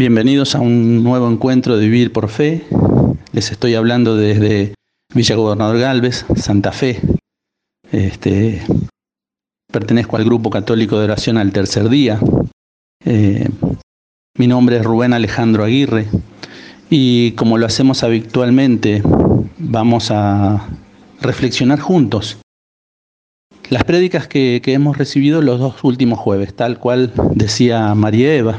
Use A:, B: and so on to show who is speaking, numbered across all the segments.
A: Bienvenidos a un nuevo encuentro de Vivir por Fe. Les estoy hablando desde Villa Gobernador Galvez, Santa Fe. Este, pertenezco al grupo católico de oración al tercer día. Eh, mi nombre es Rubén Alejandro Aguirre y como lo hacemos habitualmente, vamos a reflexionar juntos las prédicas que, que hemos recibido los dos últimos jueves, tal cual decía María Eva.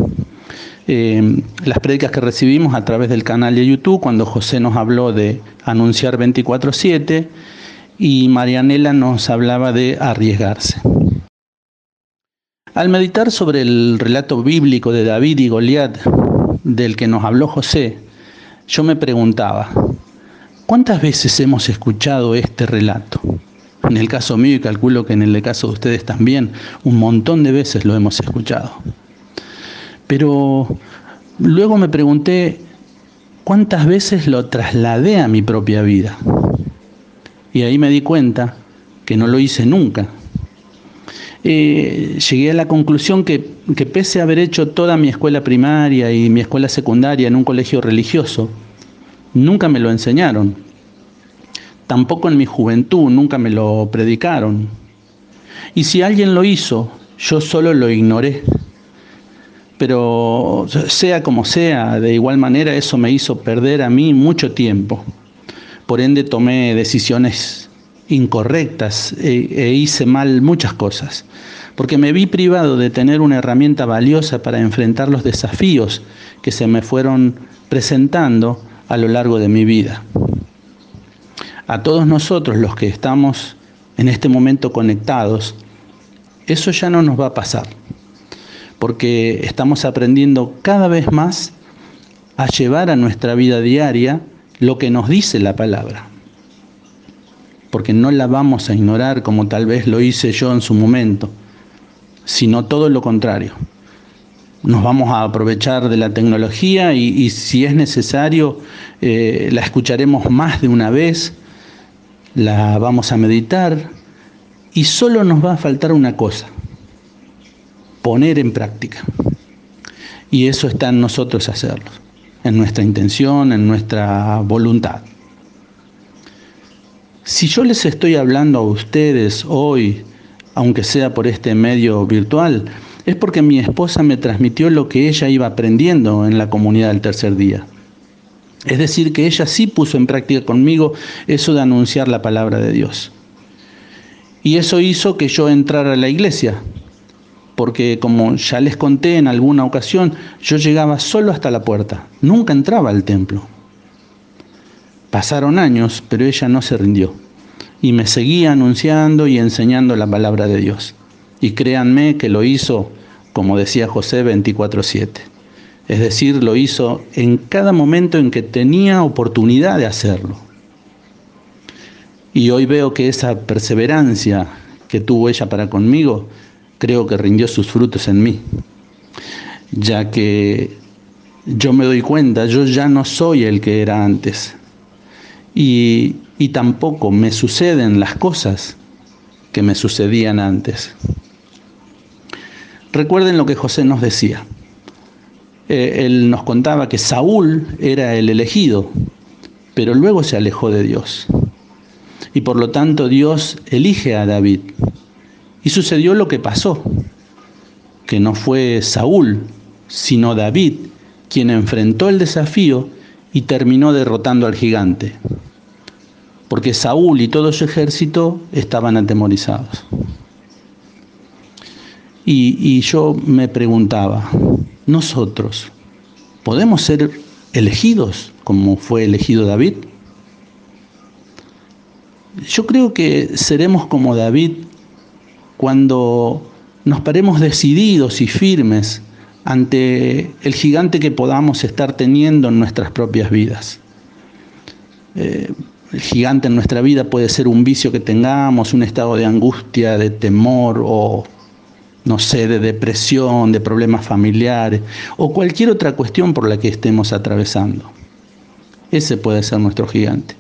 A: Eh, las prédicas que recibimos a través del canal de YouTube, cuando José nos habló de anunciar 24/7 y Marianela nos hablaba de arriesgarse. Al meditar sobre el relato bíblico de David y Goliat, del que nos habló José, yo me preguntaba, ¿cuántas veces hemos escuchado este relato? En el caso mío, y calculo que en el caso de ustedes también, un montón de veces lo hemos escuchado. Pero luego me pregunté cuántas veces lo trasladé a mi propia vida. Y ahí me di cuenta que no lo hice nunca. Eh, llegué a la conclusión que, que pese a haber hecho toda mi escuela primaria y mi escuela secundaria en un colegio religioso, nunca me lo enseñaron. Tampoco en mi juventud, nunca me lo predicaron. Y si alguien lo hizo, yo solo lo ignoré pero sea como sea, de igual manera eso me hizo perder a mí mucho tiempo. Por ende tomé decisiones incorrectas e, e, hice mal muchas cosas, porque me vi privado de tener una herramienta valiosa para enfrentar los desafíos que se me fueron presentando a lo largo de mi vida. A todos nosotros los que estamos en este momento conectados, eso ya no nos va a pasar porque estamos aprendiendo cada vez más a llevar a nuestra vida diaria lo que nos dice la palabra. Porque no la vamos a ignorar como tal vez lo hice yo en su momento, sino todo lo contrario. Nos vamos a aprovechar de la tecnología y, si es necesario eh, la escucharemos más de una vez, la vamos a meditar y solo nos va a faltar una cosa, poner en práctica. Y eso está en nosotros hacerlo, en nuestra intención, en nuestra voluntad. Si yo les estoy hablando a ustedes hoy, aunque sea por este medio virtual, es porque mi esposa me transmitió lo que ella iba aprendiendo en la comunidad del tercer día. Es decir, que ella sí puso en práctica conmigo eso de anunciar la palabra de Dios. Y eso hizo que yo entrara a la iglesia, porque como ya les conté en alguna ocasión, yo llegaba solo hasta la puerta, nunca entraba al templo. Pasaron años, pero ella no se rindió y me seguía anunciando y enseñando la palabra de Dios. Y créanme que lo hizo, como decía José, 24/7. Es decir, lo hizo en cada momento en que tenía oportunidad de hacerlo. Y hoy veo que esa perseverancia que tuvo ella para conmigo creo que rindió sus frutos en mí, ya que yo me doy cuenta, yo ya no soy el que era antes y, y tampoco me suceden las cosas que me sucedían antes. Recuerden lo que José nos decía. Eh, él nos contaba que Saúl era el elegido, pero luego se alejó de Dios. Y por lo tanto Dios elige a David. Y sucedió lo que pasó, que no fue Saúl, sino David quien enfrentó el desafío y terminó derrotando al gigante, porque Saúl y todo su ejército estaban atemorizados. Y, yo me preguntaba, nosotros, ¿podemos ser elegidos como fue elegido David? Yo creo que seremos como David cuando nos paremos decididos y firmes ante el gigante que podamos estar teniendo en nuestras propias vidas. Eh, el gigante en nuestra vida puede ser un vicio que tengamos, un estado de angustia, de temor o, no sé, de depresión, de problemas familiares o cualquier otra cuestión por la que estemos atravesando. Ese puede ser nuestro gigante.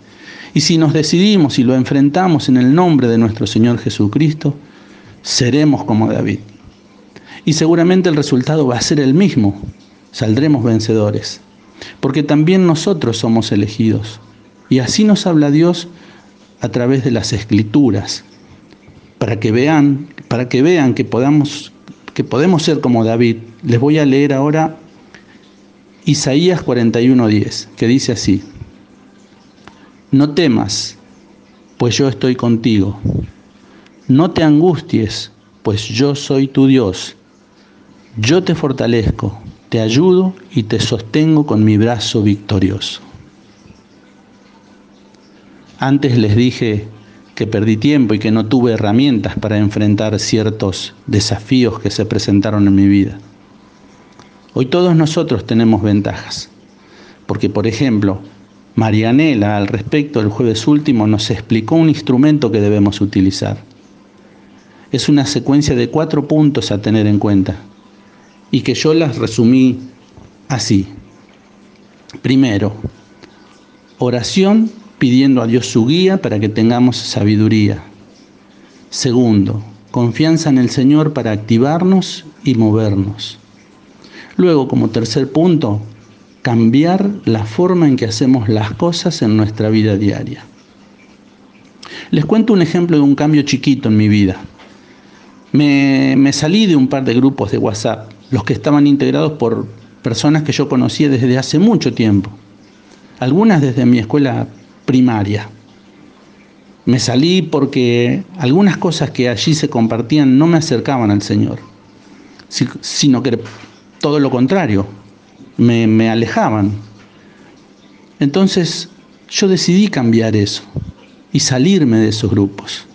A: Y si nos decidimos y lo enfrentamos en el nombre de nuestro Señor Jesucristo, seremos como David. Y seguramente el resultado va a ser el mismo, saldremos vencedores, porque también nosotros somos elegidos. Y así nos habla Dios a través de las escrituras, para que vean, para que vean que podamos que podemos ser como David. Les voy a leer ahora Isaías 41:10, que dice así: No temas, pues yo estoy contigo. No te angusties, pues yo soy tu Dios. Yo te fortalezco, te ayudo y te sostengo con mi brazo victorioso. Antes les dije que perdí tiempo y que no tuve herramientas para enfrentar ciertos desafíos que se presentaron en mi vida. Hoy todos nosotros tenemos ventajas, porque por ejemplo, Marianela al respecto del jueves último nos explicó un instrumento que debemos utilizar. Es una secuencia de cuatro puntos a tener en cuenta y que yo las resumí así. Primero, oración pidiendo a Dios su guía para que tengamos sabiduría. Segundo, confianza en el Señor para activarnos y movernos. Luego, como tercer punto, cambiar la forma en que hacemos las cosas en nuestra vida diaria. Les cuento un ejemplo de un cambio chiquito en mi vida. Me, salí de un par de grupos de WhatsApp, los que estaban integrados por personas que yo conocía desde hace mucho tiempo, algunas desde mi escuela primaria. Me salí porque algunas cosas que allí se compartían no me acercaban al Señor, sino que todo lo contrario, me, me alejaban. Entonces yo decidí cambiar eso y salirme de esos grupos.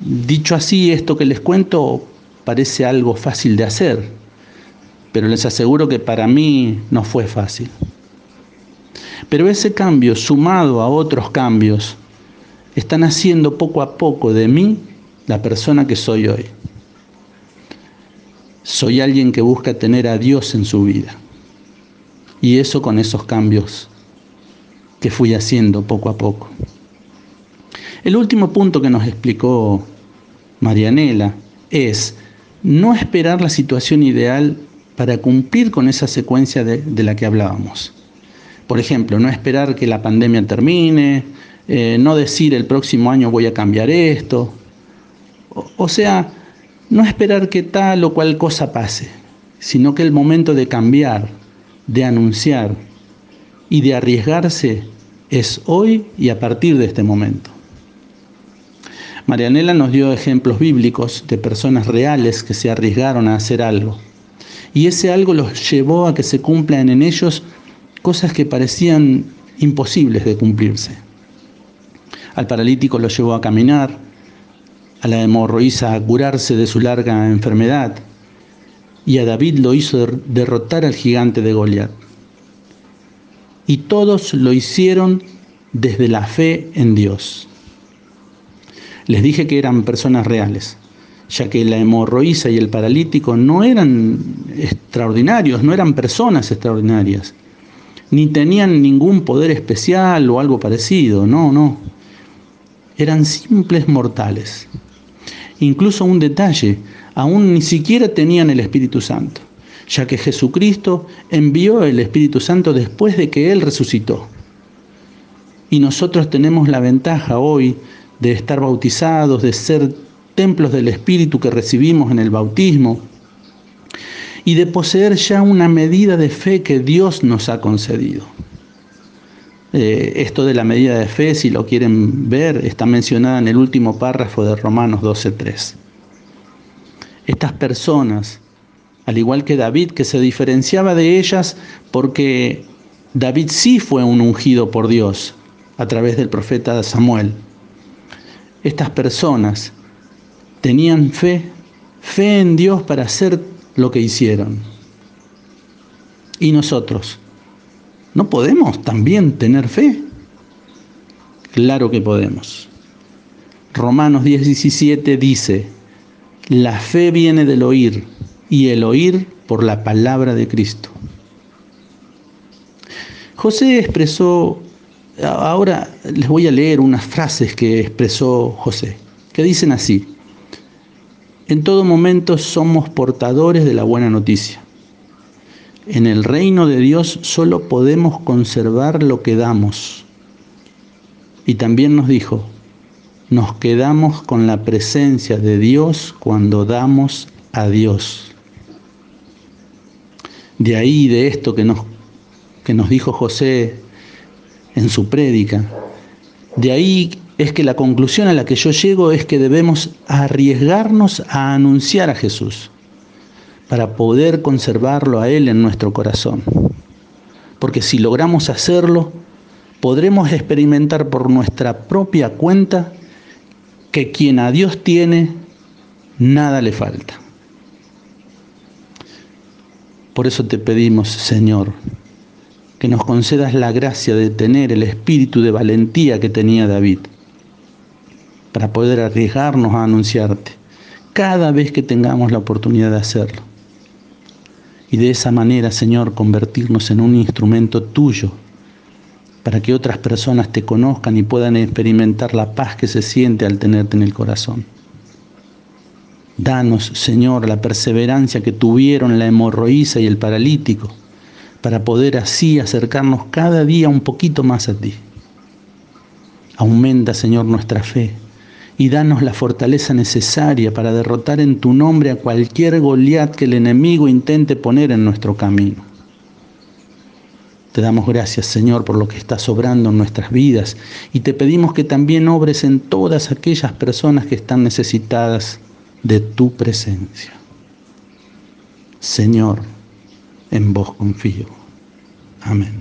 A: Dicho así, esto que les cuento parece algo fácil de hacer, pero les aseguro que para mí no fue fácil. Pero ese cambio, sumado a otros cambios, están haciendo poco a poco de mí la persona que soy hoy. Soy alguien que busca tener a Dios en su vida. Y eso con esos cambios que fui haciendo poco a poco. El último punto que nos explicó Marianela es no esperar la situación ideal para cumplir con esa secuencia de, la que hablábamos. Por ejemplo, no esperar que la pandemia termine, eh, no decir el próximo año voy a cambiar esto. o sea, no esperar que tal o cual cosa pase, sino que el momento de cambiar, de anunciar y de arriesgarse es hoy y a partir de este momento. Marianela nos dio ejemplos bíblicos de personas reales que se arriesgaron a hacer algo. Y ese algo los llevó a que se cumplan en ellos cosas que parecían imposibles de cumplirse. Al paralítico lo llevó a caminar, a la hemorroísa a curarse de su larga enfermedad, y a David lo hizo derrotar al gigante de Goliat. Y todos lo hicieron desde la fe en Dios. Les dije que eran personas reales, ya que la hemorroísa y el paralítico no eran extraordinarios, no eran personas extraordinarias, ni tenían ningún poder especial o algo parecido, no, no. Eran simples mortales. Incluso un detalle, aún ni siquiera tenían el Espíritu Santo, ya que Jesucristo envió el Espíritu Santo después de que Él resucitó. Y nosotros tenemos la ventaja hoy de estar bautizados, de ser templos del Espíritu que recibimos en el bautismo, y de poseer ya una medida de fe que Dios nos ha concedido. Eh, esto de la medida de fe, si lo quieren ver, está mencionada en el último párrafo de Romanos 12.3. Estas personas, al igual que David, que se diferenciaba de ellas porque David sí fue un ungido por Dios a través del profeta Samuel. Estas personas tenían fe, fe en Dios para hacer lo que hicieron. ¿Y nosotros? ¿No podemos también tener fe? Claro que podemos. Romanos 10:17 dice, la fe viene del oír y el oír por la palabra de Cristo. José expresó, ahora les voy a leer unas frases que expresó José, que dicen así, en todo momento somos portadores de la buena noticia. En el reino de Dios solo podemos conservar lo que damos. Y también nos dijo, nos quedamos con la presencia de Dios cuando damos a Dios. De ahí, de esto que nos, que nos dijo José en su prédica, de ahí es que la conclusión a la que yo llego es que debemos arriesgarnos a anunciar a Jesús para poder conservarlo a Él en nuestro corazón. Porque si logramos hacerlo, podremos experimentar por nuestra propia cuenta que quien a Dios tiene, nada le falta. Por eso te pedimos, Señor, que nos concedas la gracia de tener el espíritu de valentía que tenía David, para poder arriesgarnos a anunciarte cada vez que tengamos la oportunidad de hacerlo. Y de esa manera, Señor, convertirnos en un instrumento tuyo para que otras personas te conozcan y puedan experimentar la paz que se siente al tenerte en el corazón. Danos, Señor, la perseverancia que tuvieron la hemorroísa y el paralítico, para poder así acercarnos cada día un poquito más a ti. Aumenta, Señor, nuestra fe y danos la fortaleza necesaria para derrotar en tu nombre a cualquier Goliat que el enemigo intente poner en nuestro camino. Te damos gracias, Señor, por lo que está sobrando en nuestras vidas y te pedimos que también obres en todas aquellas personas que están necesitadas de tu presencia. Señor, en vos confío. Amén.